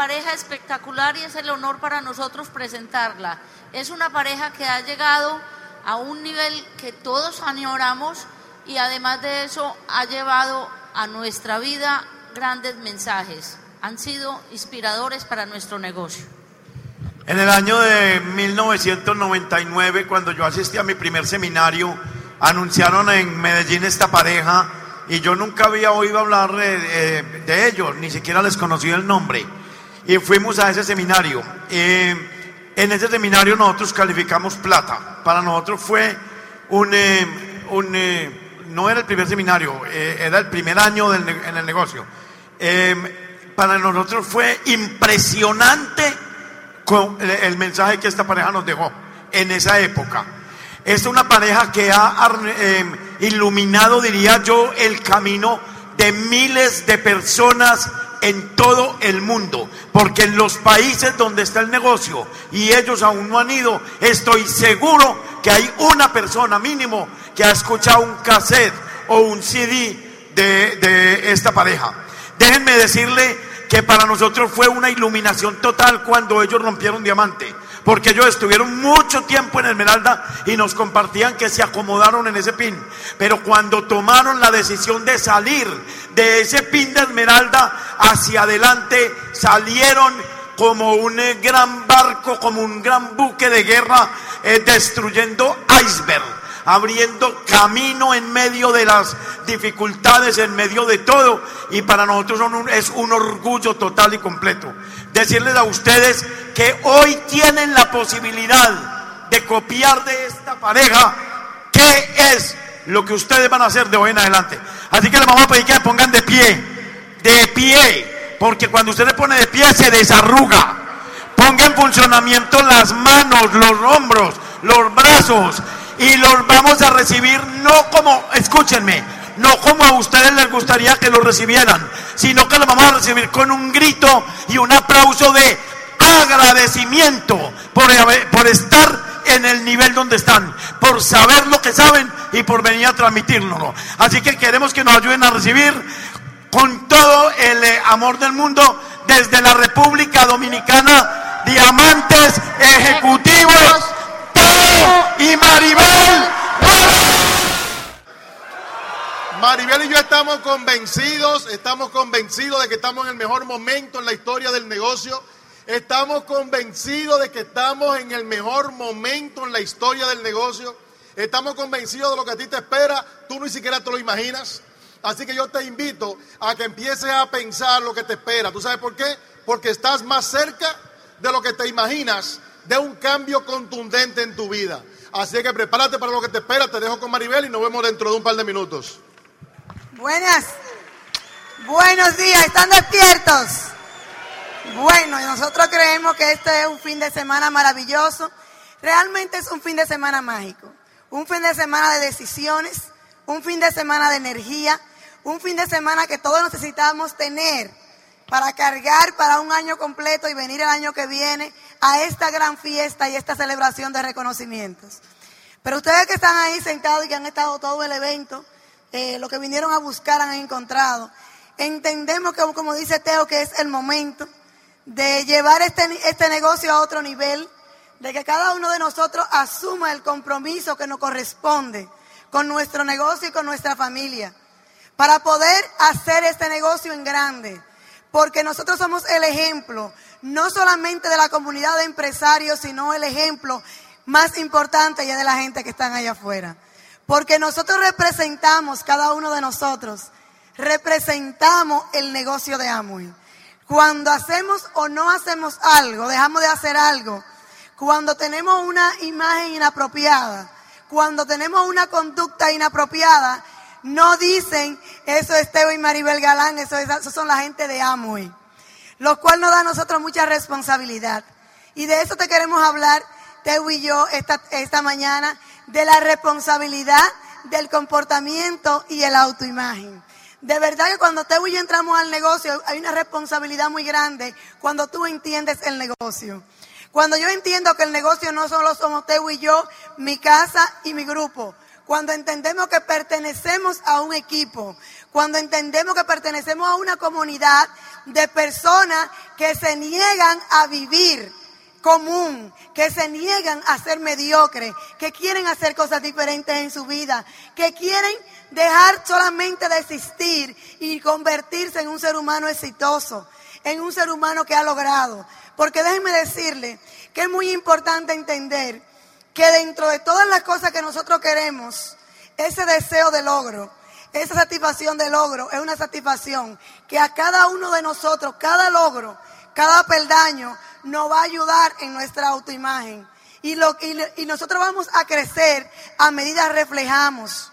pareja espectacular y es el honor para nosotros presentarla. Es una pareja que ha llegado a un nivel que todos añoramos y además de eso ha llevado a nuestra vida grandes mensajes. Han sido inspiradores para nuestro negocio. En el año de 1999, cuando yo asistí a mi primer seminario, anunciaron en Medellín esta pareja y yo nunca había oído hablar de, ellos, ni siquiera les conocía el nombre. Y fuimos a ese seminario. en ese seminario nosotros calificamos plata. Para nosotros fue un, eh, un eh, no era el primer seminario, eh, era el primer año en el negocio. para nosotros fue impresionante el mensaje que esta pareja nos dejó en esa época. Es una pareja que ha iluminado, diría yo, el camino de miles de personas en todo el mundo, porque en los países donde está el negocio y ellos aún no han ido, estoy seguro que hay una persona mínimo que ha escuchado un cassette o un CD de, de esta pareja. Déjenme decirle que para nosotros fue una iluminación total cuando ellos rompieron diamante. Porque ellos estuvieron mucho tiempo en Esmeralda y nos compartían que se acomodaron en ese pin. Pero cuando tomaron la decisión de salir de ese pin de Esmeralda hacia adelante, salieron como un gran barco, como un gran buque de guerra, eh, destruyendo iceberg abriendo camino en medio de las dificultades, en medio de todo. Y para nosotros es un orgullo total y completo. Decirles a ustedes que hoy tienen la posibilidad de copiar de esta pareja qué es lo que ustedes van a hacer de hoy en adelante. Así que les vamos a pedir que se pongan de pie, de pie, porque cuando usted le pone de pie se desarruga. Ponga en funcionamiento las manos, los hombros, los brazos, y los vamos a recibir no como, escúchenme, no como a ustedes les gustaría que lo recibieran, sino que lo vamos a recibir con un grito y un aplauso de agradecimiento por, por estar en el nivel donde están, por saber lo que saben y por venir a transmitirlo. Así que queremos que nos ayuden a recibir con todo el eh, amor del mundo desde la República Dominicana, diamantes ejecutivos y Maribel. Maribel y yo estamos convencidos, estamos convencidos de que estamos en el mejor momento en la historia del negocio. Estamos convencidos de que estamos en el mejor momento en la historia del negocio. Estamos convencidos de lo que a ti te espera. Tú ni siquiera te lo imaginas. Así que yo te invito a que empieces a pensar lo que te espera. ¿Tú sabes por qué? Porque estás más cerca de lo que te imaginas de un cambio contundente en tu vida. Así que prepárate para lo que te espera. Te dejo con Maribel y nos vemos dentro de un par de minutos. Buenas. Buenos días. ¿Están despiertos? Bueno, nosotros creemos que este es un fin de semana maravilloso. Realmente es un fin de semana mágico. Un fin de semana de decisiones. Un fin de semana de energía. Un fin de semana que todos necesitamos tener para cargar para un año completo y venir el año que viene a esta gran fiesta y esta celebración de reconocimientos. Pero ustedes que están ahí sentados y que han estado todo el evento, eh, lo que vinieron a buscar han encontrado. Entendemos que, como dice Teo, que es el momento de llevar este, este negocio a otro nivel, de que cada uno de nosotros asuma el compromiso que nos corresponde con nuestro negocio y con nuestra familia, para poder hacer este negocio en grande porque nosotros somos el ejemplo, no solamente de la comunidad de empresarios, sino el ejemplo más importante ya de la gente que están allá afuera. Porque nosotros representamos, cada uno de nosotros, representamos el negocio de Amway. Cuando hacemos o no hacemos algo, dejamos de hacer algo, cuando tenemos una imagen inapropiada, cuando tenemos una conducta inapropiada, no dicen, eso es Teo y Maribel Galán, eso, son la gente de Amway. Lo cual nos da a nosotros mucha responsabilidad. Y de eso te queremos hablar, Teo y yo, esta, esta mañana, de la responsabilidad del comportamiento y el autoimagen. De verdad que cuando Teo y yo entramos al negocio, hay una responsabilidad muy grande cuando tú entiendes el negocio. Cuando yo entiendo que el negocio no solo somos Teo y yo, mi casa y mi grupo cuando entendemos que pertenecemos a un equipo, cuando entendemos que pertenecemos a una comunidad de personas que se niegan a vivir común, que se niegan a ser mediocre, que quieren hacer cosas diferentes en su vida, que quieren dejar solamente de existir y convertirse en un ser humano exitoso, en un ser humano que ha logrado. Porque déjenme decirle que es muy importante entender que dentro de todas las cosas que nosotros queremos, ese deseo de logro, esa satisfacción de logro es una satisfacción que a cada uno de nosotros, cada logro, cada peldaño, nos va a ayudar en nuestra autoimagen. Y, lo, y, nosotros vamos a crecer a medida que reflejamos.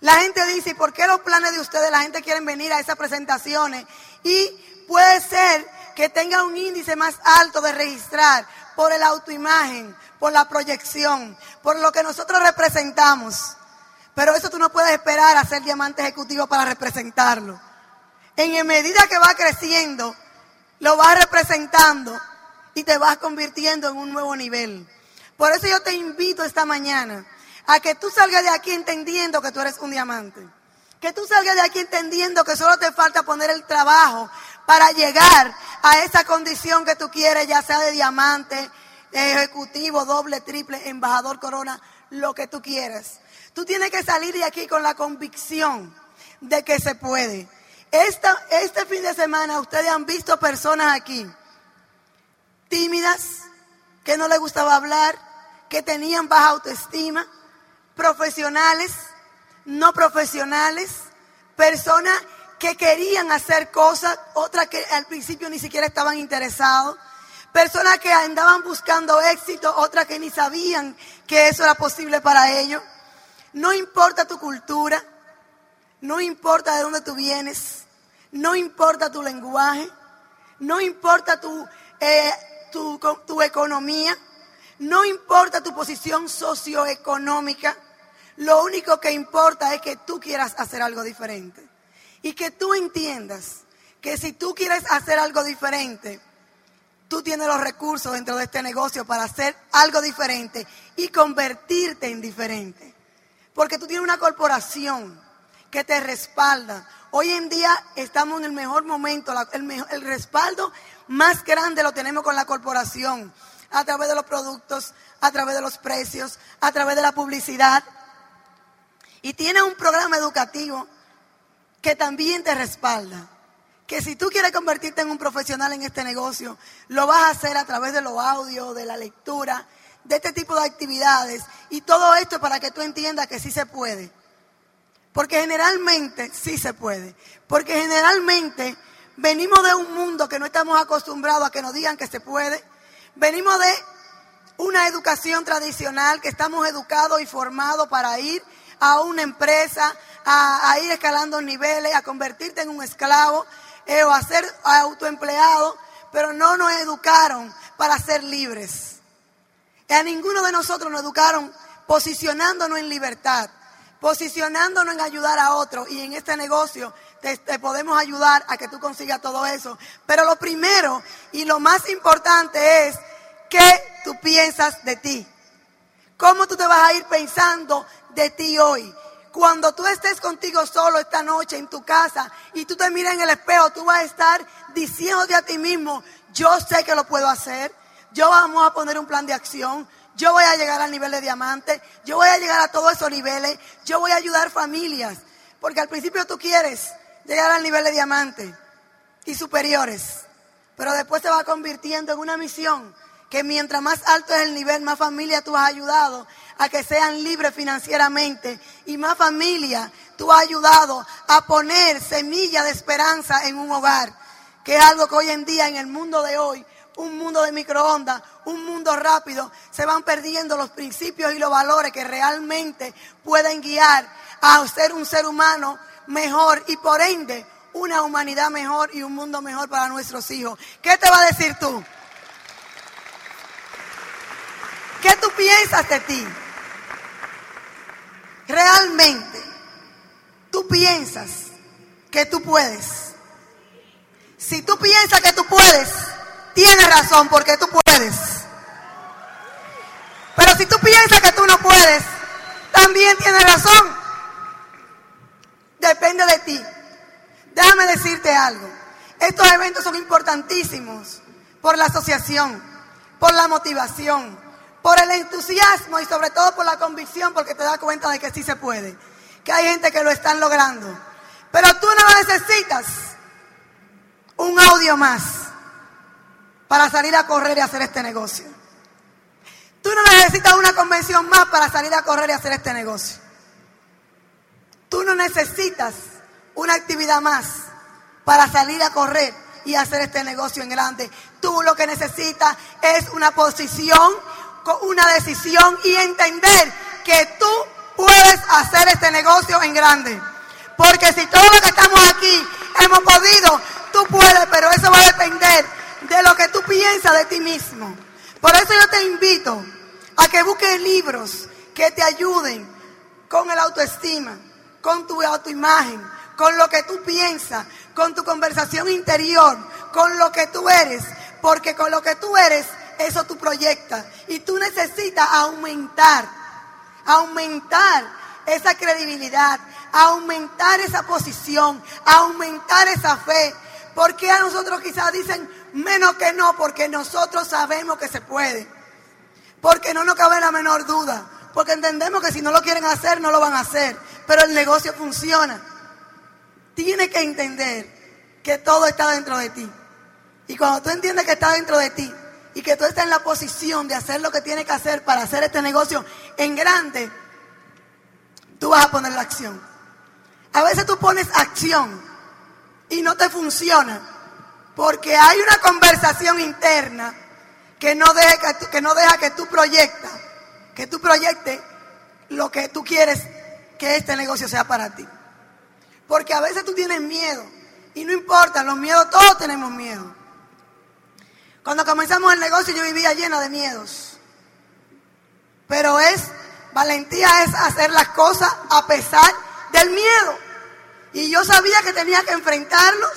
La gente dice, ¿y por qué los planes de ustedes, la gente quiere venir a esas presentaciones? Y puede ser que tenga un índice más alto de registrar por el autoimagen, por la proyección, por lo que nosotros representamos. Pero eso tú no puedes esperar a ser diamante ejecutivo para representarlo. En medida que va creciendo, lo vas representando y te vas convirtiendo en un nuevo nivel. Por eso yo te invito esta mañana a que tú salgas de aquí entendiendo que tú eres un diamante. Que tú salgas de aquí entendiendo que solo te falta poner el trabajo para llegar a esa condición que tú quieres, ya sea de diamante, ejecutivo, doble, triple, embajador, corona, lo que tú quieras. Tú tienes que salir de aquí con la convicción de que se puede. Esta, este fin de semana ustedes han visto personas aquí tímidas, que no les gustaba hablar, que tenían baja autoestima, profesionales, no profesionales, personas que querían hacer cosas, otras que al principio ni siquiera estaban interesados, personas que andaban buscando éxito, otras que ni sabían que eso era posible para ellos. No importa tu cultura, no importa de dónde tú vienes, no importa tu lenguaje, no importa tu eh, tu, economía, no importa tu posición socioeconómica, lo único que importa es que tú quieras hacer algo diferente. Y que tú entiendas que si tú quieres hacer algo diferente, tú tienes los recursos dentro de este negocio para hacer algo diferente y convertirte en diferente. Porque tú tienes una corporación que te respalda. Hoy en día estamos en el mejor momento, el, respaldo más grande lo tenemos con la corporación, a través de los productos, a través de los precios, a través de la publicidad. Y tiene un programa educativo que también te respalda. Que si tú quieres convertirte en un profesional en este negocio, lo vas a hacer a través de los audios, de la lectura, de este tipo de actividades. Y todo esto para que tú entiendas que sí se puede. Porque generalmente sí se puede. Porque generalmente Venimos de un mundo que no estamos acostumbrados a que nos digan que se puede. Venimos de una educación tradicional que estamos educados y formados para ir a una empresa, a, ir escalando niveles, a convertirte en un esclavo eh, o a ser autoempleado, pero no nos educaron para ser libres. A ninguno de nosotros nos educaron posicionándonos en libertad, posicionándonos en ayudar a otros y en este negocio te, podemos ayudar a que tú consigas todo eso. Pero lo primero y lo más importante es qué tú piensas de ti. ¿Cómo tú te vas a ir pensando de ti hoy? Cuando tú estés contigo solo esta noche en tu casa y tú te miras en el espejo, tú vas a estar diciéndote a ti mismo, yo sé que lo puedo hacer, yo vamos a poner un plan de acción, yo voy a llegar al nivel de diamante, yo voy a llegar a todos esos niveles, yo voy a ayudar familias, porque al principio tú quieres llegar al nivel de diamante y superiores. Pero después se va convirtiendo en una misión que mientras más alto es el nivel, más familia tú has ayudado a que sean libres financieramente. Y más familia tú has ayudado a poner semilla de esperanza en un hogar, que es algo que hoy en día en el mundo de hoy, un mundo de microondas, un mundo rápido, se van perdiendo los principios y los valores que realmente pueden guiar a ser un ser humano mejor y por ende una humanidad mejor y un mundo mejor para nuestros hijos. ¿Qué te va a decir tú? ¿Qué tú piensas de ti? Realmente, tú piensas que tú puedes. Si tú piensas que tú puedes, tienes razón porque tú puedes. Pero si tú piensas que tú no puedes, también tienes razón depende de ti. Déjame decirte algo. Estos eventos son importantísimos por la asociación, por la motivación, por el entusiasmo y sobre todo por la convicción, porque te das cuenta de que sí se puede, que hay gente que lo están logrando. Pero tú no necesitas un audio más para salir a correr y hacer este negocio. Tú no necesitas una convención más para salir a correr y hacer este negocio. Tú no necesitas una actividad más para salir a correr y hacer este negocio en grande. Tú lo que necesitas es una posición, una decisión y entender que tú puedes hacer este negocio en grande. Porque si todos los que estamos aquí hemos podido, tú puedes, pero eso va a depender de lo que tú piensas de ti mismo. Por eso yo te invito a que busques libros que te ayuden con el autoestima, con tu autoimagen, con lo que tú piensas, con tu conversación interior, con lo que tú eres, porque con lo que tú eres, eso tú proyectas. Y tú necesitas aumentar, aumentar esa credibilidad, aumentar esa posición, aumentar esa fe. Porque a nosotros quizás dicen menos que no, porque nosotros sabemos que se puede. Porque no nos cabe la menor duda. Porque entendemos que si no lo quieren hacer, no lo van a hacer. Pero el negocio funciona. Tienes que entender que todo está dentro de ti. Y cuando tú entiendes que está dentro de ti y que tú estás en la posición de hacer lo que tienes que hacer para hacer este negocio en grande, tú vas a poner la acción. A veces tú pones acción y no te funciona porque hay una conversación interna que no deja que, tú, no deja que tú proyectas, que tú proyectes lo que tú quieres que este negocio sea para ti. Porque a veces tú tienes miedo y no importa, los miedos, todos tenemos miedo. Cuando comenzamos el negocio yo vivía llena de miedos. Pero es, valentía es hacer las cosas a pesar del miedo. Y yo sabía que tenía que enfrentarlos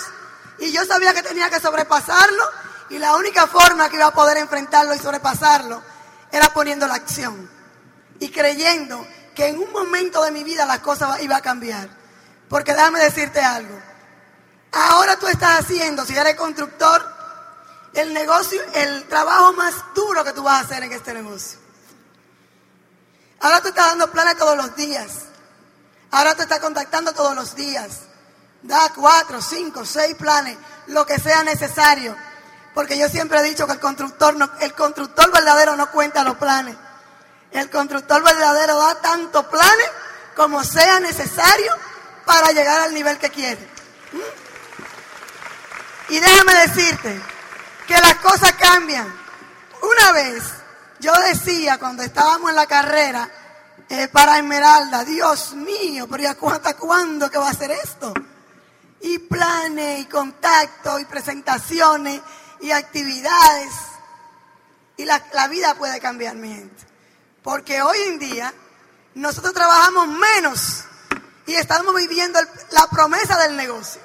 y yo sabía que tenía que sobrepasarlo y la única forma que iba a poder enfrentarlo y sobrepasarlo era poniendo la acción y creyendo que en un momento de mi vida las cosas iban a cambiar. Porque déjame decirte algo. Ahora tú estás haciendo, si eres constructor, el negocio, el trabajo más duro que tú vas a hacer en este negocio. Ahora tú estás dando planes todos los días. Ahora te estás contactando todos los días. Da cuatro, cinco, seis planes, lo que sea necesario porque yo siempre he dicho que el constructor, no, el constructor verdadero no cuenta los planes. El constructor verdadero da tantos planes como sea necesario para llegar al nivel que quiere. ¿Mm? Y déjame decirte que las cosas cambian. Una vez yo decía cuando estábamos en la carrera para Esmeralda, Dios mío, pero ya hasta cuándo que va a ser esto? Y planes y contactos y presentaciones y actividades. Y la, vida puede cambiar, mi gente. Porque hoy en día nosotros trabajamos menos y estamos viviendo la promesa del negocio.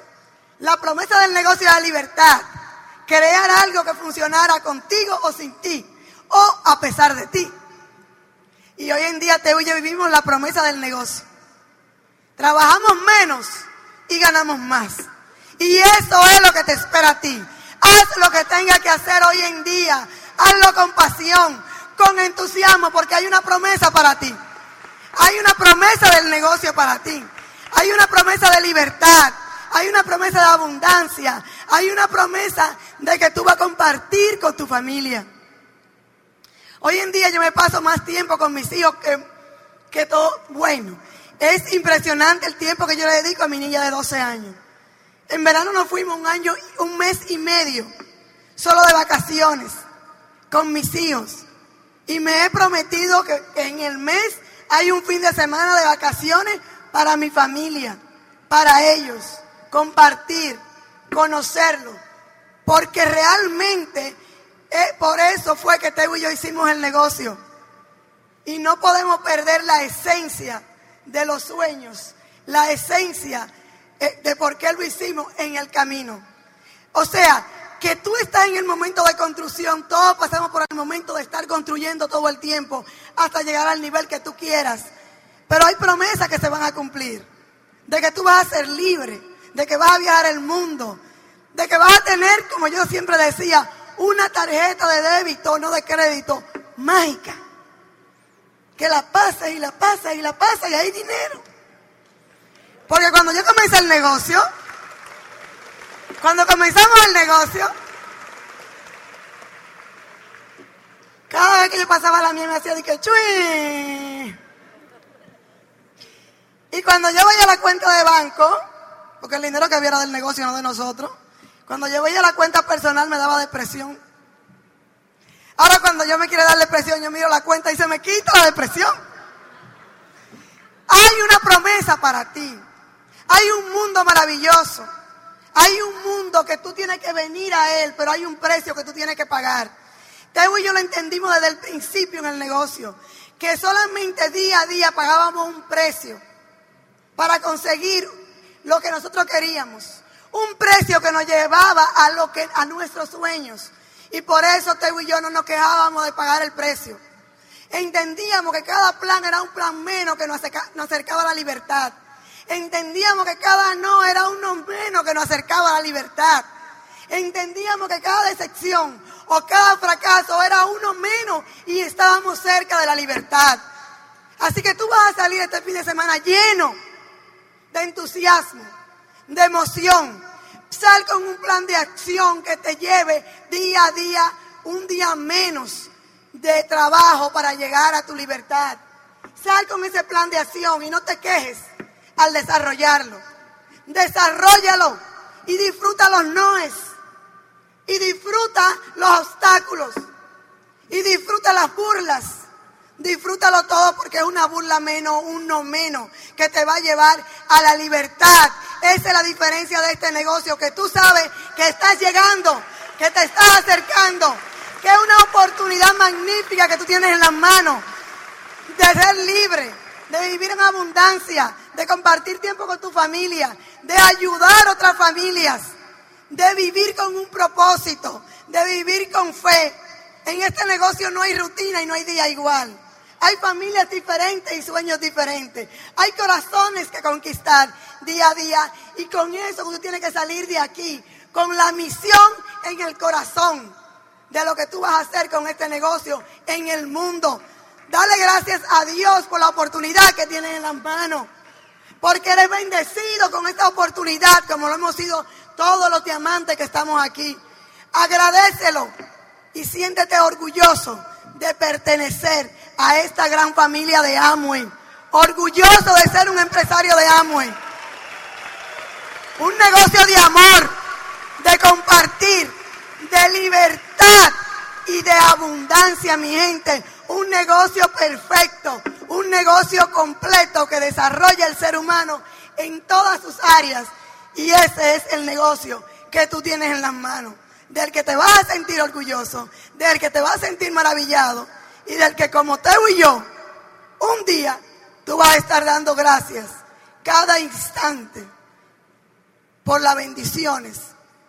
La promesa del negocio es la libertad. Crear algo que funcionara contigo o sin ti. O a pesar de ti. Y hoy en día te y vivimos la promesa del negocio. Trabajamos menos y ganamos más. Y eso es lo que te espera a ti. Haz lo que tengas que hacer hoy en día. Hazlo con pasión, con entusiasmo, porque hay una promesa para ti. Hay una promesa del negocio para ti. Hay una promesa de libertad. Hay una promesa de abundancia. Hay una promesa de que tú vas a compartir con tu familia. Hoy en día yo me paso más tiempo con mis hijos que, que todo. Bueno, es impresionante el tiempo que yo le dedico a mi niña de 12 años. En verano nos fuimos un año, un mes y medio, solo de vacaciones, con mis hijos. Y me he prometido que, en el mes hay un fin de semana de vacaciones para mi familia, para ellos, compartir, conocerlo. Porque realmente por eso fue que Teo y yo hicimos el negocio. Y no podemos perder la esencia de los sueños, la esencia eh, de por qué lo hicimos en el camino. O sea, que tú estás en el momento de construcción, todos pasamos por el momento de estar construyendo todo el tiempo hasta llegar al nivel que tú quieras. Pero hay promesas que se van a cumplir, de que tú vas a ser libre, de que vas a viajar el mundo, de que vas a tener, como yo siempre decía, una tarjeta de débito, no de crédito, mágica. Que la pasas y la pasas y la pasas y hay dinero. Porque cuando yo comencé el negocio, cuando comenzamos el negocio, cada vez que yo pasaba la mía me hacía de que chui. Y cuando yo veía la cuenta de banco, porque el dinero que había era del negocio, no de nosotros, cuando yo veía la cuenta personal me daba depresión. Ahora cuando yo me quiero dar depresión, yo miro la cuenta y se me quita la depresión. Hay una promesa para ti. Hay un mundo maravilloso. Hay un mundo que tú tienes que venir a él, pero hay un precio que tú tienes que pagar. Teo y yo lo entendimos desde el principio en el negocio, que solamente día a día pagábamos un precio para conseguir lo que nosotros queríamos. Un precio que nos llevaba a, lo que, a nuestros sueños. Y por eso Teo y yo no nos quejábamos de pagar el precio. Entendíamos que cada plan era un plan menos que nos acercaba a la libertad. Entendíamos que cada no era uno menos que nos acercaba a la libertad. Entendíamos que cada decepción o cada fracaso era uno menos y estábamos cerca de la libertad. Así que tú vas a salir este fin de semana lleno de entusiasmo, de emoción. Sal con un plan de acción que te lleve día a día, un día menos de trabajo para llegar a tu libertad. Sal con ese plan de acción y no te quejes al desarrollarlo. Desarrollalo y disfruta los noes. Y disfruta los obstáculos. Y disfruta las burlas. Disfrútalo todo porque es una burla menos, un no menos, que te va a llevar a la libertad. Esa es la diferencia de este negocio, que tú sabes que estás llegando, que te estás acercando, que es una oportunidad magnífica que tú tienes en las manos de ser libre, de vivir en abundancia, de compartir tiempo con tu familia, de ayudar a otras familias, de vivir con un propósito, de vivir con fe. En este negocio no hay rutina y no hay día igual. Hay familias diferentes y sueños diferentes. Hay corazones que conquistar día a día. Y con eso tú tienes que salir de aquí, con la misión en el corazón de lo que tú vas a hacer con este negocio en el mundo. Dale gracias a Dios por la oportunidad que tienes en las manos. Porque eres bendecido con esta oportunidad, como lo hemos sido todos los diamantes que estamos aquí. Agradecelo y siéntete orgulloso de pertenecer a esta gran familia de Amway. Orgulloso de ser un empresario de Amway. Un negocio de amor, de compartir, de libertad y de abundancia, mi gente. Un negocio perfecto, un negocio completo que desarrolla el ser humano en todas sus áreas. Y ese es el negocio que tú tienes en las manos del que te vas a sentir orgulloso, del que te vas a sentir maravillado y del que como Teo y yo, un día tú vas a estar dando gracias cada instante por las bendiciones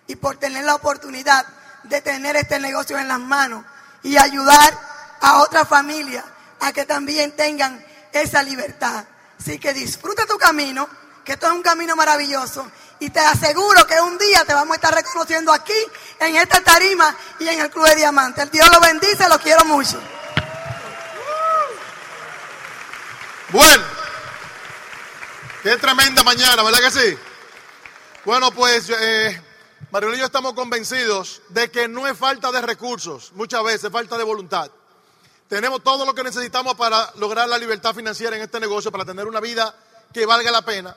y por tener la oportunidad de tener este negocio en las manos y ayudar a otra familia a que también tengan esa libertad. Así que disfruta tu camino, que esto es un camino maravilloso y te aseguro que un día te vamos a estar reconociendo aquí, en esta tarima y en el Club de Diamante. El Dios lo bendice, lo quiero mucho. Bueno, qué tremenda mañana, ¿verdad que sí? Bueno, pues eh, y yo estamos convencidos de que no es falta de recursos, muchas veces es falta de voluntad. Tenemos todo lo que necesitamos para lograr la libertad financiera en este negocio, para tener una vida que valga la pena.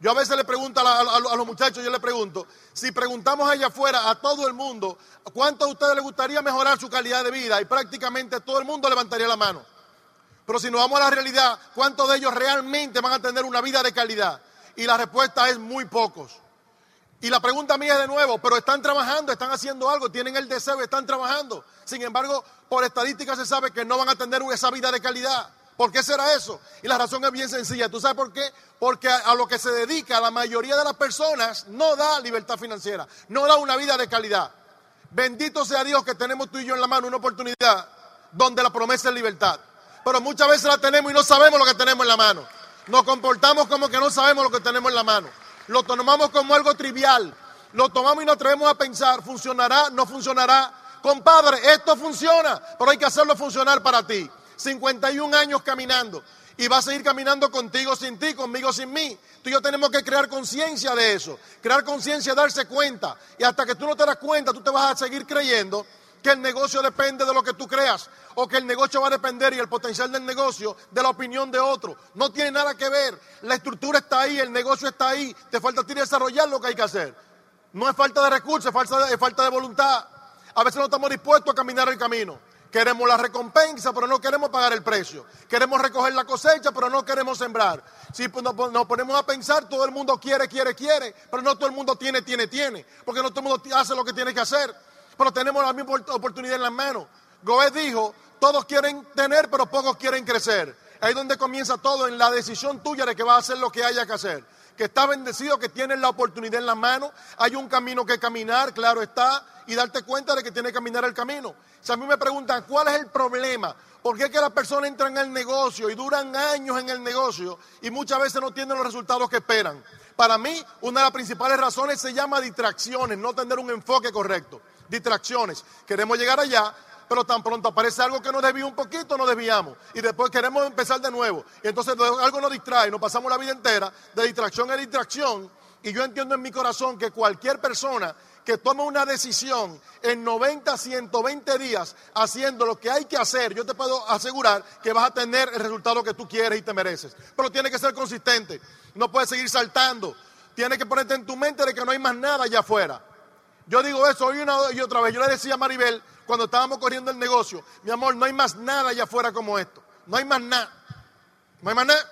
Yo a veces le pregunto a, los muchachos, yo le pregunto, si preguntamos allá afuera a todo el mundo, ¿cuánto a ustedes les gustaría mejorar su calidad de vida? Y prácticamente todo el mundo levantaría la mano. Pero si nos vamos a la realidad, ¿cuántos de ellos realmente van a tener una vida de calidad? Y la respuesta es muy pocos. Y la pregunta mía es de nuevo, pero están trabajando, están haciendo algo, tienen el deseo, están trabajando. Sin embargo, por estadística se sabe que no van a tener esa vida de calidad. ¿Por qué será eso? Y la razón es bien sencilla. ¿Tú sabes por qué? Porque a, lo que se dedica la mayoría de las personas no da libertad financiera, no da una vida de calidad. Bendito sea Dios que tenemos tú y yo en la mano una oportunidad donde la promesa es libertad. Pero muchas veces la tenemos y no sabemos lo que tenemos en la mano. Nos comportamos como que no sabemos lo que tenemos en la mano. Lo tomamos como algo trivial. lo tomamos y nos atrevemos a pensar, ¿funcionará? ¿No funcionará? Compadre, esto funciona, pero hay que hacerlo funcionar para ti. 51 años caminando y va a seguir caminando contigo sin ti, conmigo sin mí. Tú y yo tenemos que crear conciencia de eso, crear conciencia, darse cuenta. Y hasta que tú no te das cuenta, tú te vas a seguir creyendo que el negocio depende de lo que tú creas o que el negocio va a depender y el potencial del negocio de la opinión de otro. No tiene nada que ver. La estructura está ahí, el negocio está ahí. Te falta a ti desarrollar lo que hay que hacer. No es falta de recursos, es falta de, falta de voluntad. A veces no estamos dispuestos a caminar el camino. Queremos la recompensa, pero no queremos pagar el precio. Queremos recoger la cosecha, pero no queremos sembrar. Si pues, nos ponemos a pensar, todo el mundo quiere, quiere, quiere, pero no todo el mundo tiene, tiene, tiene. Porque no todo el mundo hace lo que tiene que hacer. Pero tenemos la misma oportunidad en las manos. Goethe dijo, todos quieren tener, pero pocos quieren crecer. Ahí es donde comienza todo, en la decisión tuya de que vas a hacer lo que haya que hacer. Que está bendecido, que tienes la oportunidad en las manos. Hay un camino que caminar, claro está, y darte cuenta de que tiene que caminar el camino. Si a mí me preguntan, ¿cuál es el problema? ¿Por qué es que las personas entran el negocio y duran años en el negocio y muchas veces no tienen los resultados que esperan? Para mí, una de las principales razones se llama distracciones, no tener un enfoque correcto. Distracciones. Queremos llegar allá, pero tan pronto aparece algo que nos desvía un poquito, nos desviamos. Y después queremos empezar de nuevo. Y entonces algo nos distrae, nos pasamos la vida entera de distracción en distracción. Y yo entiendo en mi corazón que cualquier persona que toma una decisión en 90, 120 días haciendo lo que hay que hacer, yo te puedo asegurar que vas a tener el resultado que tú quieres y te mereces. Pero tiene que ser consistente, no puedes seguir saltando, tienes que ponerte en tu mente de que no hay más nada allá afuera. Yo digo eso hoy una y otra vez. Yo le decía a Maribel cuando estábamos corriendo el negocio, mi amor, no hay más nada allá afuera como esto. No hay más nada. No hay más nada.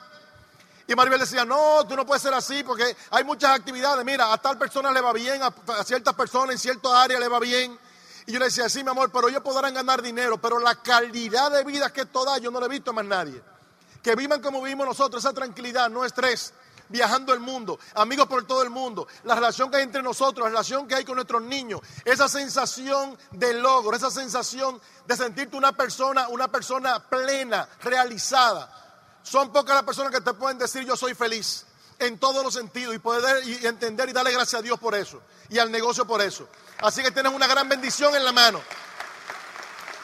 Y Maribel decía, no, tú no puedes ser así porque hay muchas actividades. Mira, a tal persona le va bien, a, ciertas personas en ciertas áreas le va bien. Y yo le decía, sí, mi amor, pero ellos podrán ganar dinero, pero la calidad de vida que esto da yo no la he visto a más nadie. Que vivan como vivimos nosotros, esa tranquilidad, no estrés, viajando el mundo, amigos por todo el mundo, la relación que hay entre nosotros, la relación que hay con nuestros niños, esa sensación de logro, esa sensación de sentirte una persona, una persona plena, realizada. Son pocas las personas que te pueden decir yo soy feliz en todos los sentidos y poder y entender y darle gracias a Dios por eso y al negocio por eso. Así que tienes una gran bendición en la mano.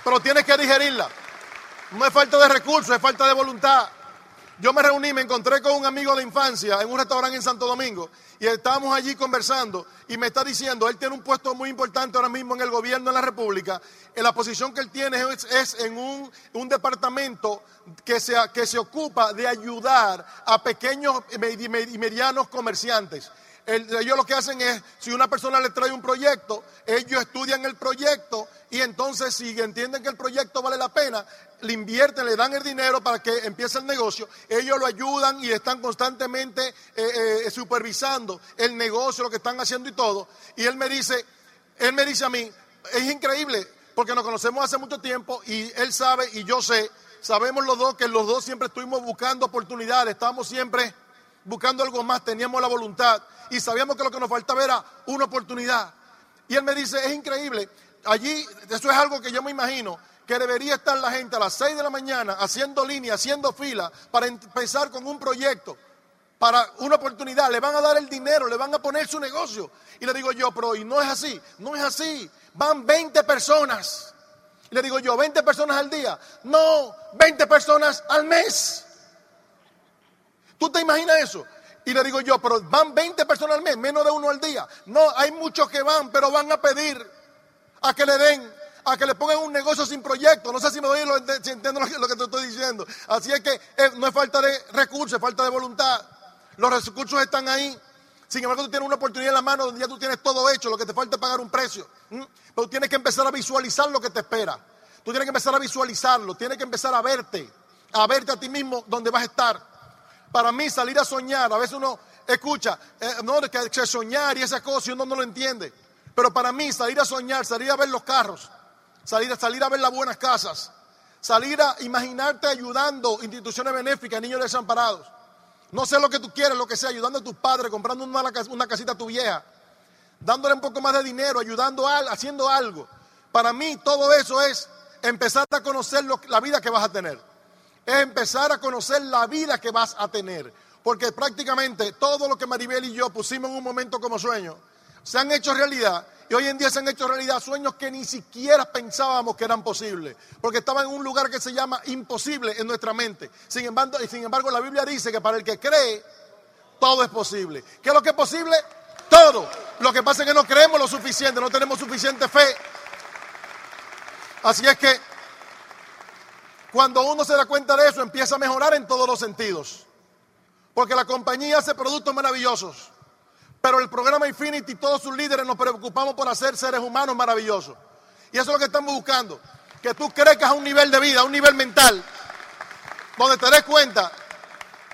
Pero tienes que digerirla. No es falta de recursos, es falta de voluntad. Yo me reuní, me encontré con un amigo de infancia en un restaurante en Santo Domingo y estábamos allí conversando y me está diciendo, él tiene un puesto muy importante ahora mismo en el gobierno de la República, en la posición que él tiene es, en un, un, departamento que se, que se ocupa de ayudar a pequeños y medianos comerciantes ellos lo que hacen es, si una persona le trae un proyecto, ellos estudian el proyecto y entonces si entienden que el proyecto vale la pena, le invierten, le dan el dinero para que empiece el negocio, ellos lo ayudan y están constantemente eh, eh, supervisando el negocio, lo que están haciendo y todo. Y él me dice, él me dice a mí, es increíble, porque nos conocemos hace mucho tiempo y él sabe y yo sé, sabemos los dos que los dos siempre estuvimos buscando oportunidades, estamos siempre buscando algo más, teníamos la voluntad y sabíamos que lo que nos faltaba era una oportunidad. Y él me dice, es increíble, allí, eso es algo que yo me imagino, que debería estar la gente a las 6 de la mañana haciendo línea, haciendo fila para empezar con un proyecto, para una oportunidad, le van a dar el dinero, le van a poner su negocio. Y le digo yo, pero y no es así, no es así, van 20 personas. Le digo yo, 20 personas al día, no, 20 personas al mes. ¿Tú te imaginas eso? Y le digo yo, pero van 20 personas al mes, menos de uno al día. No, hay muchos que van, pero van a pedir a que le den, a que le pongan un negocio sin proyecto. No sé si me doy lo, si entiendo lo que, te estoy diciendo. Así es que eh, no es falta de recursos, es falta de voluntad. Los recursos están ahí. Sin embargo, tú tienes una oportunidad en la mano donde ya tú tienes todo hecho, lo que te falta es pagar un precio. Pero tienes que empezar a visualizar lo que te espera. Tú tienes que empezar a visualizarlo, tienes que empezar a verte, a verte a ti mismo donde vas a estar. Para mí salir a soñar, a veces uno escucha, eh, no, que, que soñar y esas cosas y uno no lo entiende. Pero para mí salir a soñar, salir a ver los carros, salir, a, salir a ver las buenas casas, salir a imaginarte ayudando instituciones benéficas, niños desamparados. No sé lo que tú quieres, lo que sea, ayudando a tus padres, comprando una, una casita a tu vieja, dándole un poco más de dinero, ayudando, a, haciendo algo. Para mí todo eso es empezar a conocer la vida que vas a tener es empezar a conocer la vida que vas a tener. Porque prácticamente todo lo que Maribel y yo pusimos en un momento como sueño, se han hecho realidad y hoy en día se han hecho realidad sueños que ni siquiera pensábamos que eran posibles, porque estaban en un lugar que se llama imposible en nuestra mente. Sin embargo, y sin embargo la Biblia dice que para el que cree, todo es posible. ¿Qué es lo que es posible? Todo. Lo que pasa es que no creemos lo suficiente, no tenemos suficiente fe. Así es que cuando uno se da cuenta de eso, empieza a mejorar en todos los sentidos. Porque la compañía hace productos maravillosos. Pero el programa Infinity, todos sus líderes nos preocupamos por hacer seres humanos maravillosos. Y eso es lo que estamos buscando. Que tú crezcas a un nivel de vida, a un nivel mental, donde te des cuenta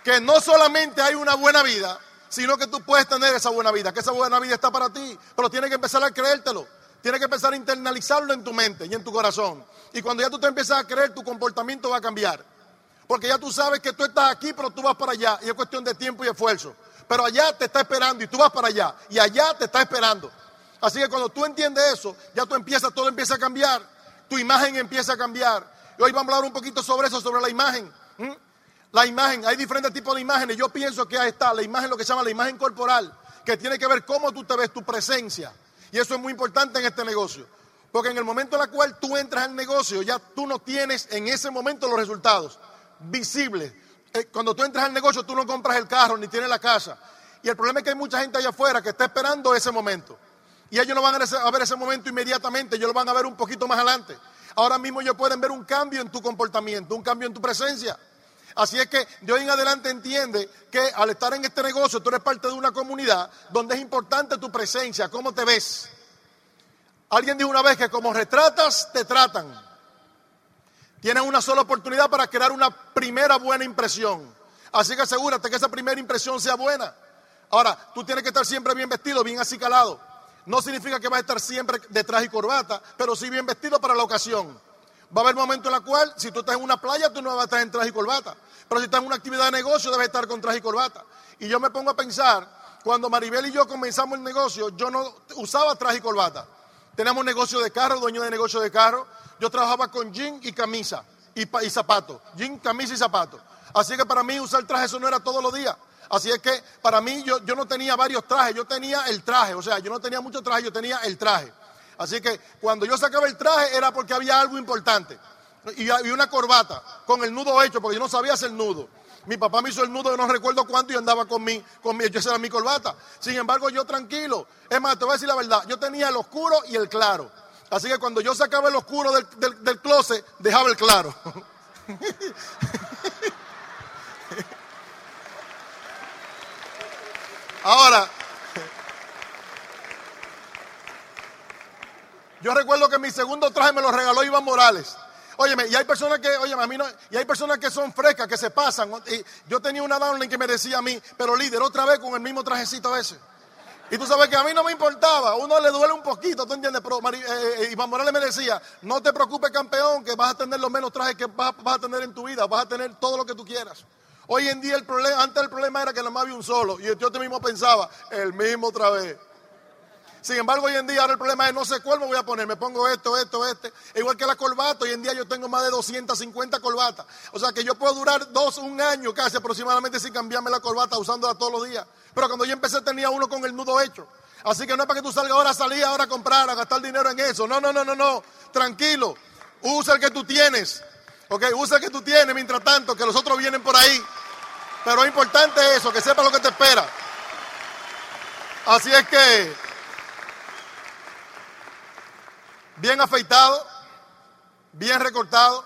que no solamente hay una buena vida, sino que tú puedes tener esa buena vida, que esa buena vida está para ti, pero tienes que empezar a creértelo. Tienes que empezar a internalizarlo en tu mente y en tu corazón. Y cuando ya tú te empiezas a creer, tu comportamiento va a cambiar. Porque ya tú sabes que tú estás aquí, pero tú vas para allá. Y es cuestión de tiempo y esfuerzo. Pero allá te está esperando y tú vas para allá. Y allá te está esperando. Así que cuando tú entiendes eso, ya tú empiezas, todo empieza a cambiar. Tu imagen empieza a cambiar. Y hoy vamos a hablar un poquito sobre eso, sobre la imagen. La imagen, hay diferentes tipos de imágenes. Yo pienso que ahí está la imagen, lo que se llama la imagen corporal, que tiene que ver cómo tú te ves, tu presencia. Y eso es muy importante en este negocio. Porque en el momento en el cual tú entras al negocio, ya tú no tienes en ese momento los resultados visibles. Eh, cuando tú entras al negocio, tú no compras el carro ni tienes la casa. Y el problema es que hay mucha gente allá afuera que está esperando ese momento. Y ellos no van a ver ese momento inmediatamente, ellos lo van a ver un poquito más adelante. Ahora mismo ellos pueden ver un cambio en tu comportamiento, un cambio en tu presencia. Así es que de hoy en adelante entiende que al estar en este negocio tú eres parte de una comunidad donde es importante tu presencia, cómo te ves. Alguien dijo una vez que como retratas, te tratan. Tienes una sola oportunidad para crear una primera buena impresión. Así que asegúrate que esa primera impresión sea buena. Ahora, tú tienes que estar siempre bien vestido, bien acicalado. No significa que vas a estar siempre de traje y corbata, pero sí bien vestido para la ocasión. Va a haber momentos en los cuales, si tú estás en una playa, tú no vas a estar en traje y corbata. Pero si estás en una actividad de negocio, debes estar con traje y corbata. Y yo me pongo a pensar, cuando Maribel y yo comenzamos el negocio, yo no usaba traje y corbata. Teníamos negocio de carro, dueño de negocio de carro. Yo trabajaba con jean y camisa y, zapatos. Jean, camisa y zapatos. Así que para mí usar traje eso no era todos los días. Así es que para mí yo, yo no tenía varios trajes, yo tenía el traje. O sea, yo no tenía muchos trajes, yo tenía el traje. Así que cuando yo sacaba el traje era porque había algo importante. Y, una corbata con el nudo hecho, porque yo no sabía hacer nudo. Mi papá me hizo el nudo, yo no recuerdo cuánto, y andaba con mi, con mi, esa era mi corbata. Sin embargo, yo tranquilo. Es más, te voy a decir la verdad, yo tenía el oscuro y el claro. Así que cuando yo sacaba el oscuro del, del, del closet, dejaba el claro. Ahora, yo recuerdo que mi segundo traje me lo regaló Iván Morales. Óyeme, y hay personas que, óyeme, a mí no, y hay personas que son frescas, que se pasan. Y yo tenía una downline que me decía a mí, pero líder, otra vez con el mismo trajecito ese. Y tú sabes que a mí no me importaba, uno le duele un poquito, ¿tú entiendes? Pero eh, eh, Iván Morales me decía, no te preocupes campeón, que vas a tener los menos trajes que vas, a tener en tu vida, vas a tener todo lo que tú quieras. Hoy en día el problema, antes el problema era que nomás había un solo, y yo te mismo pensaba, el mismo otra vez. Sin embargo, hoy en día ahora el problema es no sé cuál me voy a poner. Me pongo esto, esto, este. Igual que la corbata, hoy en día yo tengo más de 250 corbatas. O sea que yo puedo durar dos, un año casi aproximadamente sin cambiarme la corbata, usándola todos los días. Pero cuando yo empecé tenía uno con el nudo hecho. Así que no es para que tú salgas ahora a salir, ahora a comprar, a gastar dinero en eso. No, no, no, no, no. Tranquilo. Usa el que tú tienes. Ok, usa el que tú tienes mientras tanto, que los otros vienen por ahí. Pero es importante eso, que sepas lo que te espera. Así es que bien afeitado, bien recortado,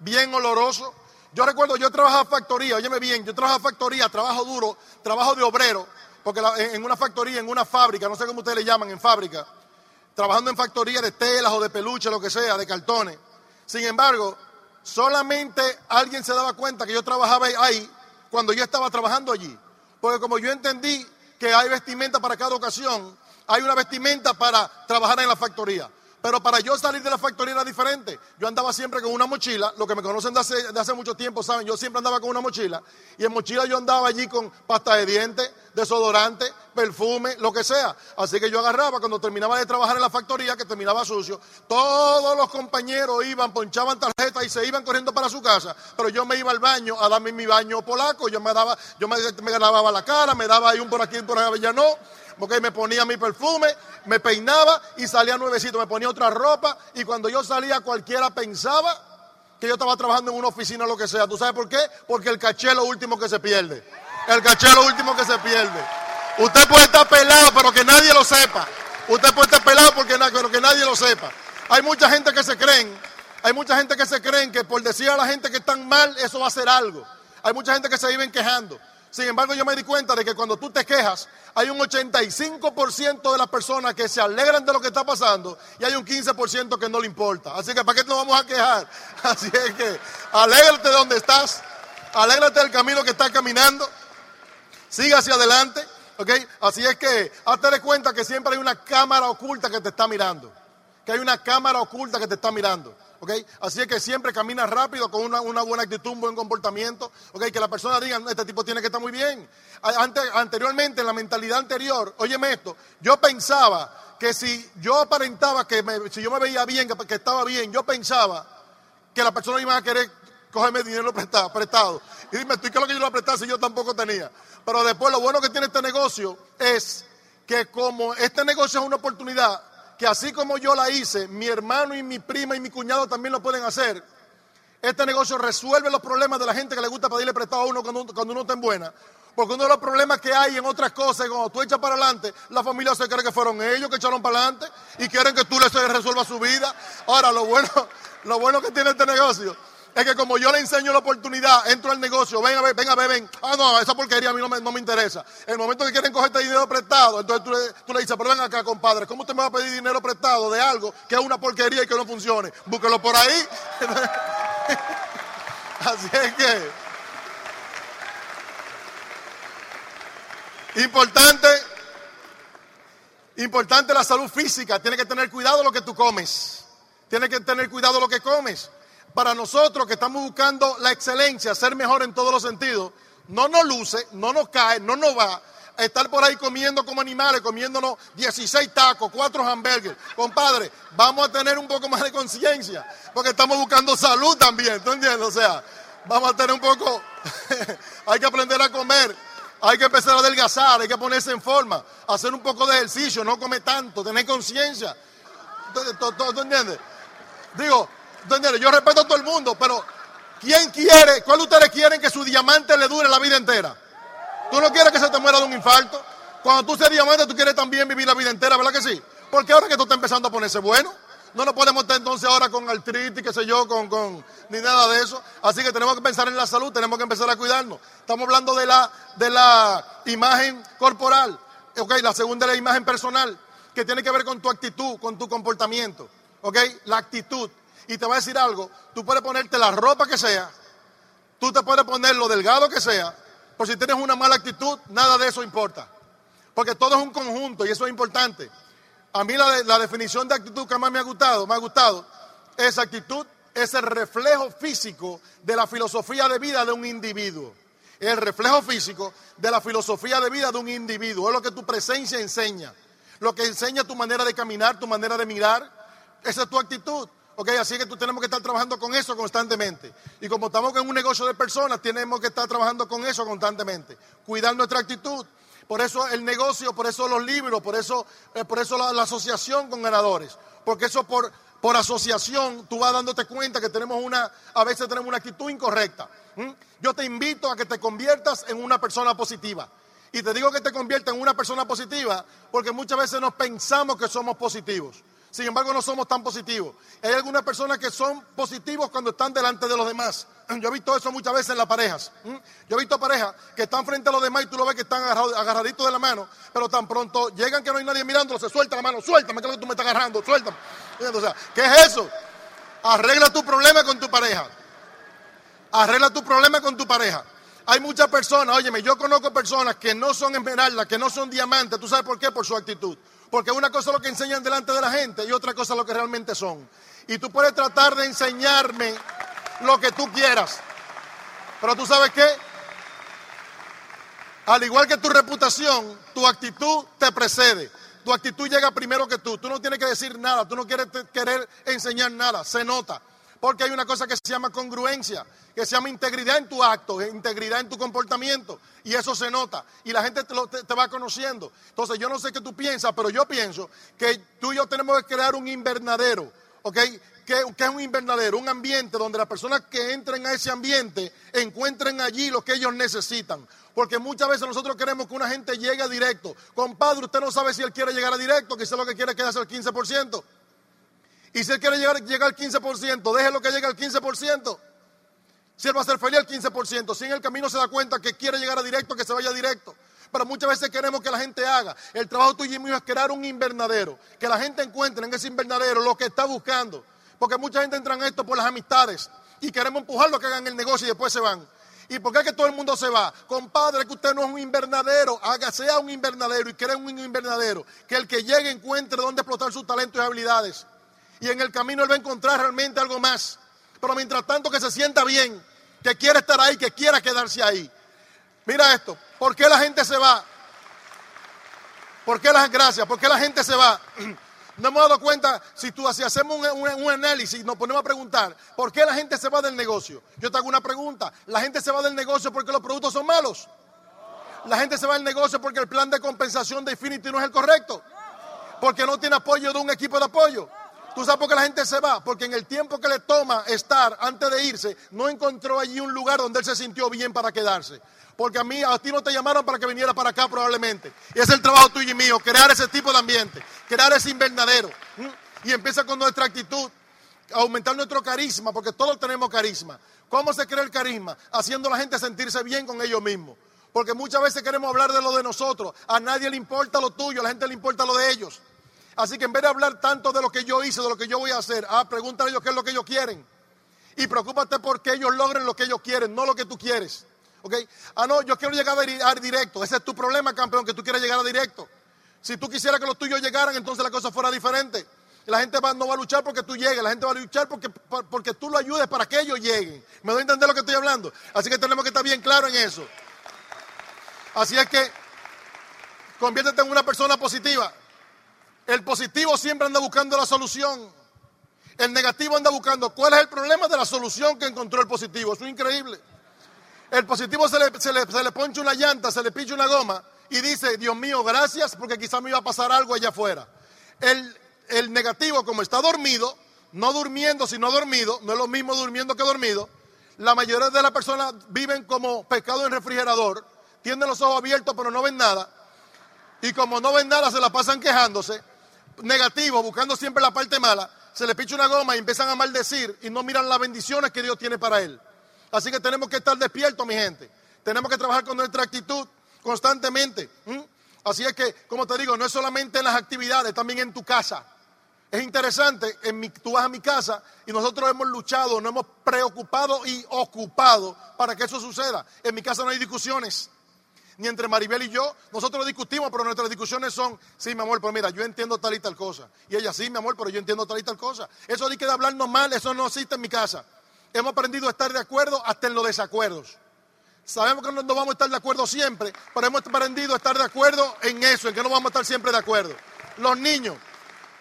bien oloroso. Yo recuerdo, yo trabajaba factoría, óyeme bien, yo trabajaba factoría, trabajo duro, trabajo de obrero, porque en una factoría, en una fábrica, no sé cómo ustedes le llaman, en fábrica, trabajando en factoría de telas o de peluche, lo que sea, de cartones. Sin embargo, solamente alguien se daba cuenta que yo trabajaba ahí cuando yo estaba trabajando allí. Porque como yo entendí que hay vestimenta para cada ocasión, hay una vestimenta para trabajar en la factoría. Pero para yo salir de la factoría era diferente. Yo andaba siempre con una mochila. Los que me conocen de hace, de hace mucho tiempo saben, yo siempre andaba con una mochila. Y en mochila yo andaba allí con pasta de dientes, desodorante, perfume, lo que sea. Así que yo agarraba cuando terminaba de trabajar en la factoría, que terminaba sucio. Todos los compañeros iban, ponchaban tarjetas y se iban corriendo para su casa. Pero yo me iba al baño a darme mi baño polaco. Yo me daba, yo me, me lavaba la cara, me daba ahí un por aquí, un por allá, no Ok, me ponía mi perfume, me peinaba y salía nuevecito, me ponía otra ropa y cuando yo salía cualquiera pensaba que yo estaba trabajando en una oficina o lo que sea. ¿Tú sabes por qué? Porque el caché es lo último que se pierde. El caché es lo último que se pierde. Usted puede estar pelado, pero que nadie lo sepa. Usted puede estar pelado porque pero que nadie lo sepa. Hay mucha gente que se creen, hay mucha gente que se creen que por decir a la gente que están mal, eso va a ser algo. Hay mucha gente que se viven quejando. Sin embargo, yo me di cuenta de que cuando tú te quejas, hay un 85% de las personas que se alegran de lo que está pasando y hay un 15% que no le importa. Así que, ¿para qué nos vamos a quejar? Así es que, alégrate de donde estás, alégrate del camino que estás caminando, sigue hacia adelante, ¿ok? Así es que, hazte de cuenta que siempre hay una cámara oculta que te está mirando, que hay una cámara oculta que te está mirando. Así es que siempre camina rápido con una, buena actitud, un buen comportamiento, Que la persona diga, este tipo tiene que estar muy bien. anteriormente, en la mentalidad anterior, óyeme esto, yo pensaba que si yo aparentaba que si yo me veía bien, que, estaba bien, yo pensaba que la persona iba a querer cogerme dinero prestado. prestado. Y dime, ¿tú qué es lo que yo lo prestaba si yo tampoco tenía? Pero después lo bueno que tiene este negocio es que como este negocio es una oportunidad, que así como yo la hice, mi hermano y mi prima y mi cuñado también lo pueden hacer. Este negocio resuelve los problemas de la gente que le gusta pedirle prestado a uno cuando, uno está en buena. Porque uno de los problemas que hay en otras cosas, cuando tú echas para adelante, la familia se cree que fueron ellos que echaron para adelante y quieren que tú les resuelvas su vida. Ahora, lo bueno, lo bueno que tiene este negocio es que como yo le enseño la oportunidad, entro al negocio, ven a ver, ven a ver, ven. Ah, no, esa porquería a mí no me, interesa. El momento que quieren cogerte dinero prestado, entonces tú le, tú le, dices, pero ven acá, compadre, ¿cómo usted me va a pedir dinero prestado de algo que es una porquería y que no funcione? Búsquelo por ahí. Así es que... Importante, importante la salud física. Tienes que tener cuidado lo que tú comes. Tienes que tener cuidado lo que comes para nosotros que estamos buscando la excelencia, ser mejor en todos los sentidos, no nos luce, no nos cae, no nos va a estar por ahí comiendo como animales, comiéndonos 16 tacos, 4 hamburgues. Compadre, vamos a tener un poco más de conciencia, porque estamos buscando salud también, ¿tú entiendes? O sea, vamos a tener un poco, hay que aprender a comer, hay que empezar a adelgazar, hay que ponerse en forma, hacer un poco de ejercicio, no comer tanto, tener conciencia. ¿Tú entiendes? Digo, yo respeto a todo el mundo, pero ¿quién quiere, cuál de ustedes quieren que su diamante le dure la vida entera? ¿Tú no quieres que se te muera de un infarto? Cuando tú seas diamante, tú quieres también vivir la vida entera, ¿verdad que sí? Porque ahora que tú estás empezando a ponerse bueno, no nos podemos estar entonces ahora con artritis, qué sé yo, con, con, ni nada de eso. Así que tenemos que pensar en la salud, tenemos que empezar a cuidarnos. Estamos hablando de la, de la imagen corporal, ok, la segunda es la imagen personal, que tiene que ver con tu actitud, con tu comportamiento, ok, la actitud. Y te voy a decir algo, tú puedes ponerte la ropa que sea, tú te puedes poner lo delgado que sea, pero si tienes una mala actitud, nada de eso importa. Porque todo es un conjunto y eso es importante. A mí la, la definición de actitud que más me ha gustado, me ha gustado, esa actitud es el reflejo físico de la filosofía de vida de un individuo. El reflejo físico de la filosofía de vida de un individuo. Es lo que tu presencia enseña. Lo que enseña tu manera de caminar, tu manera de mirar. Esa es tu actitud. Ok, así que tú tenemos que estar trabajando con eso constantemente. Y como estamos en un negocio de personas, tenemos que estar trabajando con eso constantemente. Cuidar nuestra actitud. Por eso el negocio, por eso los libros, por eso, eh, por eso la, asociación con ganadores. Porque eso por, por asociación tú vas dándote cuenta que tenemos una, a veces tenemos una actitud incorrecta. Yo te invito a que te conviertas en una persona positiva. Y te digo que te conviertas en una persona positiva porque muchas veces nos pensamos que somos positivos. Sin embargo, no somos tan positivos. Hay algunas personas que son positivos cuando están delante de los demás. Yo he visto eso muchas veces en las parejas. Yo he visto parejas que están frente a los demás y tú lo ves que están agarraditos de la mano, pero tan pronto llegan que no hay nadie mirándolo, se suelta la mano, suéltame, que tú me estás agarrando, suéltame. ¿qué es eso? Arregla tu problema con tu pareja. Arregla tu problema con tu pareja. Hay muchas personas, óyeme, yo conozco personas que no son esmeraldas, que no son diamantes. ¿Tú sabes por qué? Por su actitud. Porque una cosa es lo que enseñan delante de la gente y otra cosa es lo que realmente son. Y tú puedes tratar de enseñarme lo que tú quieras. Pero tú sabes qué? Al igual que tu reputación, tu actitud te precede. Tu actitud llega primero que tú. Tú no tienes que decir nada, tú no quieres querer enseñar nada, se nota. Porque hay una cosa que se llama congruencia, que se llama integridad en tu acto, integridad en tu comportamiento. Y eso se nota. Y la gente te, va conociendo. Entonces yo no sé qué tú piensas, pero yo pienso que tú y yo tenemos que crear un invernadero. ¿Ok? ¿Qué, es un invernadero? Un ambiente donde las personas que entren a ese ambiente encuentren allí lo que ellos necesitan. Porque muchas veces nosotros queremos que una gente llegue directo. Compadre, usted no sabe si él quiere llegar a directo, quizás lo que quiere es quedarse al 15%. Y si él quiere llegar, llegar al 15%, déjelo que llegue al 15%. Si él va a ser feliz al 15%, si en el camino se da cuenta que quiere llegar a directo, que se vaya directo. Pero muchas veces queremos que la gente haga. El trabajo tuyo y mío es crear un invernadero. Que la gente encuentre en ese invernadero lo que está buscando. Porque mucha gente entra en esto por las amistades. Y queremos empujarlo a que hagan el negocio y después se van. ¿Y por qué es que todo el mundo se va? Compadre, que usted no es un invernadero. Haga, sea un invernadero y crea un invernadero. Que el que llegue encuentre dónde explotar sus talentos y habilidades y en el camino él va a encontrar realmente algo más. Pero mientras tanto que se sienta bien, que quiera estar ahí, que quiera quedarse ahí. Mira esto, ¿por qué la gente se va? ¿Por qué las gracias? ¿Por qué la gente se va? No hemos dado cuenta, si tú si hacemos un, un, análisis, nos ponemos a preguntar, ¿por qué la gente se va del negocio? Yo te hago una pregunta, ¿la gente se va del negocio porque los productos son malos? ¿La gente se va del negocio porque el plan de compensación de Infinity no es el correcto? ¿Porque no tiene apoyo de un equipo de apoyo? ¿Tú sabes por qué la gente se va? Porque en el tiempo que le toma estar antes de irse, no encontró allí un lugar donde él se sintió bien para quedarse. Porque a mí, a ti no te llamaron para que viniera para acá probablemente. Y es el trabajo tuyo y mío, crear ese tipo de ambiente, crear ese invernadero. Y empieza con nuestra actitud, aumentar nuestro carisma, porque todos tenemos carisma. ¿Cómo se crea el carisma? Haciendo a la gente sentirse bien con ellos mismos. Porque muchas veces queremos hablar de lo de nosotros. A nadie le importa lo tuyo, a la gente le importa lo de ellos. Así que en vez de hablar tanto de lo que yo hice, de lo que yo voy a hacer, ah, pregúntale a ellos qué es lo que ellos quieren. Y preocúpate porque ellos logren lo que ellos quieren, no lo que tú quieres. ¿Ok? Ah, no, yo quiero llegar a directo. Ese es tu problema, campeón, que tú quieres llegar a directo. Si tú quisieras que los tuyos llegaran, entonces la cosa fuera diferente. La gente no va a luchar porque tú llegues, la gente va a luchar porque, porque tú lo ayudes para que ellos lleguen. ¿Me doy a entender lo que estoy hablando? Así que tenemos que estar bien claros en eso. Así es que conviértete en una persona positiva. El positivo siempre anda buscando la solución. El negativo anda buscando cuál es el problema de la solución que encontró el positivo. Eso es increíble. El positivo se le, se le, una llanta, se le pincha una goma y dice, Dios mío, gracias porque quizá me iba a pasar algo allá afuera. El, el negativo, como está dormido, no durmiendo, sino dormido, no es lo mismo durmiendo que dormido, la mayoría de las personas viven como pescado en refrigerador, tienen los ojos abiertos pero no ven nada, y como no ven nada se la pasan quejándose, negativo, buscando siempre la parte mala, se le picha una goma y empiezan a maldecir y no miran las bendiciones que Dios tiene para él. Así que tenemos que estar despiertos, mi gente. Tenemos que trabajar con nuestra actitud constantemente. Así es que, como te digo, no es solamente en las actividades, también en tu casa. Es interesante, en mi, tú vas a mi casa y nosotros hemos luchado, nos hemos preocupado y ocupado para que eso suceda. En mi casa no hay discusiones ni entre Maribel y yo. Nosotros discutimos, pero nuestras discusiones son, sí, mi amor, pero mira, yo entiendo tal y tal cosa. Y ella, sí, mi amor, pero yo entiendo tal y tal cosa. Eso de que de hablarnos mal, eso no existe en mi casa. Hemos aprendido a estar de acuerdo hasta en los desacuerdos. Sabemos que no, vamos a estar de acuerdo siempre, pero hemos aprendido a estar de acuerdo en eso, en que no vamos a estar siempre de acuerdo. Los niños,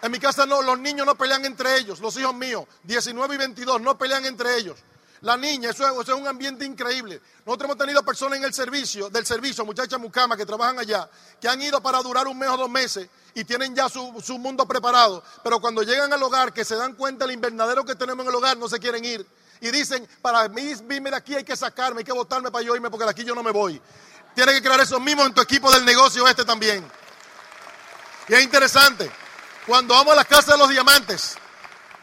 en mi casa no, los niños no pelean entre ellos, los hijos míos, 19 y 22, no pelean entre ellos. La niña, eso es, un ambiente increíble. Nosotros hemos tenido personas en el servicio, del servicio, muchachas mucamas que trabajan allá, que han ido para durar un mes o dos meses y tienen ya su, mundo preparado. Pero cuando llegan al hogar, que se dan cuenta del invernadero que tenemos en el hogar, no se quieren ir. Y dicen, para mí, irme de aquí hay que sacarme, hay que botarme para yo irme, porque de aquí yo no me voy. Tienes que crear eso mismo en tu equipo del negocio este también. Y es interesante, cuando vamos a la casa de los diamantes,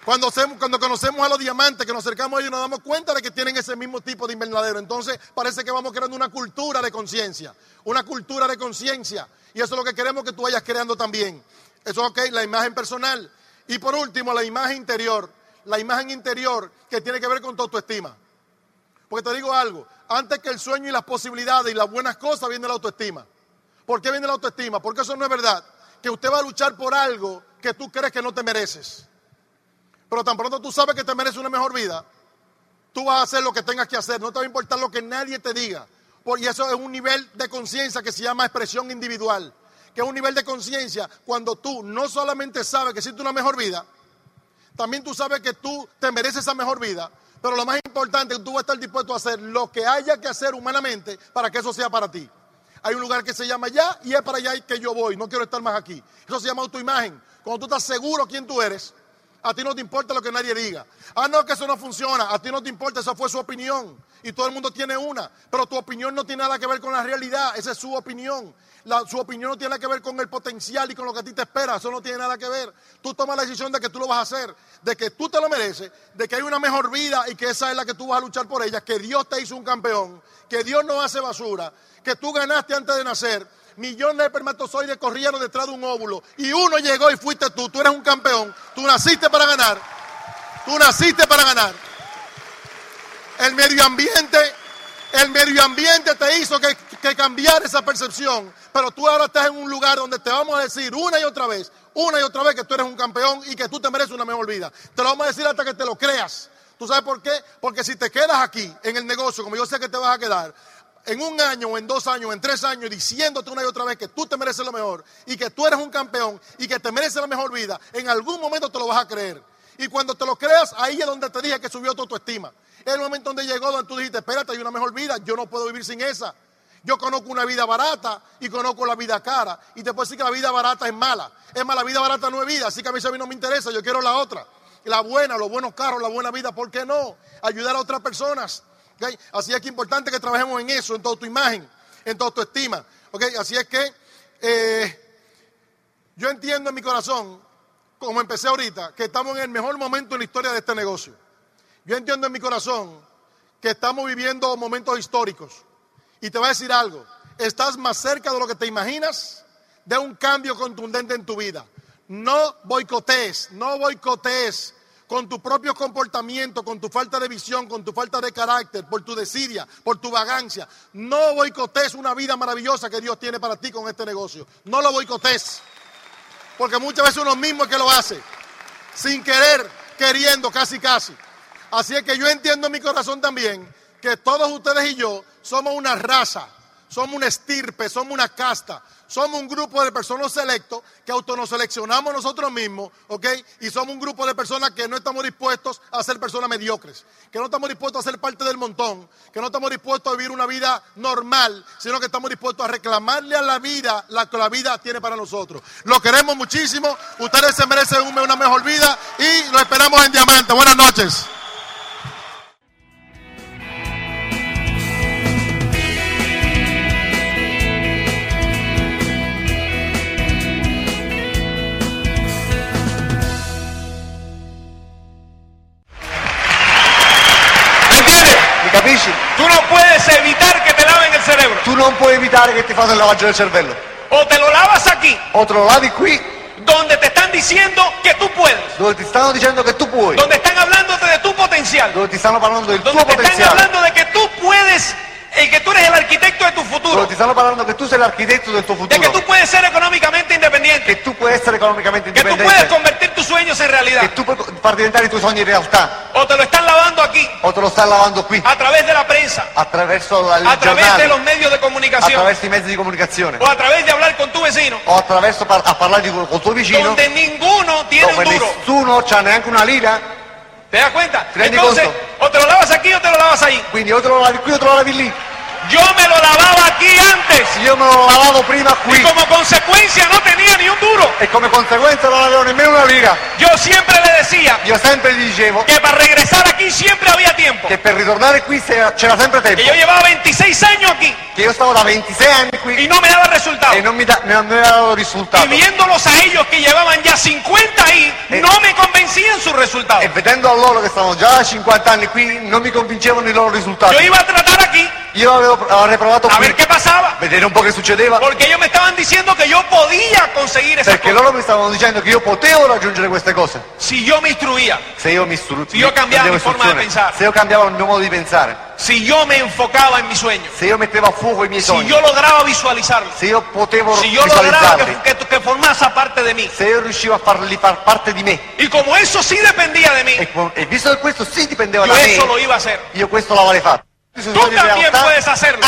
cuando, cuando conocemos a los diamantes, que nos acercamos a ellos, nos damos cuenta de que tienen ese mismo tipo de invernadero. Entonces parece que vamos creando una cultura de conciencia, una cultura de conciencia. Y eso es lo que queremos que tú vayas creando también. Eso es ok, la imagen personal. Y por último, la imagen interior. La imagen interior que tiene que ver con tu autoestima. Porque te digo algo, antes que el sueño y las posibilidades y las buenas cosas viene la autoestima. ¿Por qué viene la autoestima? Porque eso no es verdad. Que usted va a luchar por algo que tú crees que no te mereces. Pero tan pronto tú sabes que te mereces una mejor vida, tú vas a hacer lo que tengas que hacer. No te va a importar lo que nadie te diga. Porque eso es un nivel de conciencia que se llama expresión individual. Que es un nivel de conciencia cuando tú no solamente sabes que existe una mejor vida, También tú sabes que tú te mereces esa mejor vida. Pero lo más importante es que tú vas a estar dispuesto a hacer lo que haya que hacer humanamente para que eso sea para ti. Hay un lugar que se llama allá y es para allá que yo voy. No quiero estar más aquí. Eso se llama autoimagen. Cuando tú estás seguro quién tú eres, a ti no te importa lo que nadie diga. Ah, no, que eso no funciona. A ti no te importa, esa fue su opinión. Y todo el mundo tiene una. Pero tu opinión no tiene nada que ver con la realidad. Esa es su opinión. La- su opinión no tiene nada que ver con el potencial y con lo que a ti te espera. Eso no tiene nada que ver. Tú tomas la decisión de que tú lo vas a hacer, de que tú te lo mereces, de que hay una mejor vida y que esa es la que tú vas a luchar por ella, que Dios te hizo un campeón, que Dios no hace basura, que tú ganaste antes de nacer. Millones de espermatozoides corrieron detrás de un óvulo y uno llegó y fuiste tú. Tú eres un campeón. Tú naciste para ganar. Tú naciste para ganar. El medio ambiente, el medio ambiente te hizo que, que cambiar esa percepción. Pero tú ahora estás en un lugar donde te vamos a decir una y otra vez, una y otra vez que tú eres un campeón y que tú te mereces una mejor vida. Te lo vamos a decir hasta que te lo creas. ¿Tú sabes por qué? Porque si te quedas aquí en el negocio, como yo sé que te vas a quedar, en un año o en dos años o en tres años diciéndote una y otra vez que tú te mereces lo mejor y que tú eres un campeón y que te mereces la mejor vida, en algún momento te lo vas a creer. Y cuando te lo creas, ahí es donde te dije que subió tu autoestima. Es el momento donde llegó donde tú dijiste, espérate, hay una mejor vida, yo no puedo vivir sin esa. Yo conozco una vida barata y conozco la vida cara. Y te puedo decir que la vida barata es mala. Es más, la vida barata no es vida, así que a mí, a mí no me interesa, yo quiero la otra. La buena, los buenos carros, la buena vida, ¿por qué no? Ayudar a otras personas. Así es que es importante que trabajemos en eso, en toda tu imagen, en toda tu estima. Así es que eh, yo entiendo en mi corazón, como empecé ahorita, que estamos en el mejor momento en la historia de este negocio. Yo entiendo en mi corazón que estamos viviendo momentos históricos. Y te voy a decir algo, estás más cerca de lo que te imaginas de un cambio contundente en tu vida. No boicotees, no boicotees con tu propio comportamiento, con tu falta de visión, con tu falta de carácter, por tu desidia, por tu vagancia. No boicotees una vida maravillosa que Dios tiene para ti con este negocio. No lo boicotees. Porque muchas veces uno mismo es que lo hace. Sin querer, queriendo, casi casi. Así es que yo entiendo en mi corazón también que todos ustedes y yo somos una raza, somos una estirpe, somos una casta, somos un grupo de personas selectos que auto nos seleccionamos nosotros mismos, ¿ok? Y somos un grupo de personas que no estamos dispuestos a ser personas mediocres, que no estamos dispuestos a ser parte del montón, que no estamos dispuestos a vivir una vida normal, sino que estamos dispuestos a reclamarle a la vida la que la vida tiene para nosotros. Lo queremos muchísimo, ustedes se merecen un- una mejor vida y lo esperamos en Diamante. Buenas noches. Tu non puoi evitare che ti faccia il lavaggio del cervello. O te lo lavas aquí, O te lo lavi qui, donde te están diciendo que tú puedes. dove ti stanno dicendo che tu puoi, Donde están hablándote de tu potencial. dove ti stanno parlando del Donde tuo te están hablando de que tú puedes, y que tú eres el arquitecto de tu futuro. ti stanno parlando che tu sei l'architetto del tuo De que futuro, tú puedes ser económicamente independiente. che tu puoi essere economicamente Que tú puedes convertir tus sueños en realidad. che tu puoi far diventare i tuoi sogni realtà, O te lo están lavando aquí, o te lo stanno lavando qui, a través de la prensa, attraverso il a través de los medios de comunicación, attraverso i mezzi di comunicazione, o a través de hablar con tu vecino, o a parlare di, col tuo vicino, donde ninguno tiene dove un duro. nessuno c'ha neanche una lira, ¿Te das cuenta? ¿Te rendi Entonces, o te lo lavas aquí o te lo lavas ahí. quindi o te lo lavi qui o te lo lavi lì. Yo me lo lavaba aquí antes Io me lo lavavo prima y qui como consecuencia no tenía ni un duro. e come conseguenza non avevo nemmeno una lira. Yo siempre le decía Io sempre gli dicevo que para regresar aquí siempre había tiempo. che per ritornare qui c'era sempre tempo, Que yo llevaba 26 años aquí che io stavo da 26 anni qui y no me daba resultado. e non mi, da, non mi davo Y risultato. viéndolos a ellos que llevaban ya 50 ahí, Eh. no me convencían sus resultados. E vedendo a loro che stavano già da 50 anni qui, non mi convincevano i loro risultati. Yo iba a tratar aquí Io avevo, avrei provato a qui, ver qué pasaba. vedere un po' che succedeva, Porque ellos me estaban diciendo que yo podía conseguir esa perché cosa loro mi stavano dicendo che io potevo raggiungere queste cose. si yo me instruía, Se io mi istru- Se io cambiavo mi forma di pensare. se io cambiavo il mio modo di pensare, si yo me enfocaba en mis sueños, se io mettevo a fuoco i miei si sogni, yo lograba visualizarlos, se io potevo si yo lograba visualizzarli, que, que, que parte de mí. se io riuscivo a farli far parte di me, Y como eso sí dependía de mí, e, e visto che questo sì dipendeva yo da eso me, lo iba a hacer. io questo l'avrei fatto. Tú también puedes hacerlo.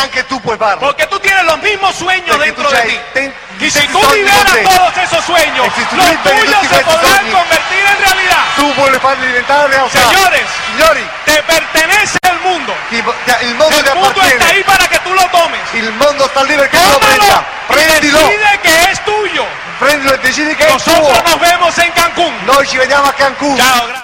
Farlo. Porque tú tienes los mismos sueños dentro de ti. ten- Y si tú liberas todos esos sueños, los tuyos se podrán convertir en realidad. Señores, te pertenece el mundo. El mundo está ahí para que tú lo tomes. Mondo sta lì perché tu lo prenda. y Prendilo. decide que es tuyo. Prendilo e decidi che è Nosotros nos vemos en Cancún. Noi ci vediamo a Cancun. Chao, gracias.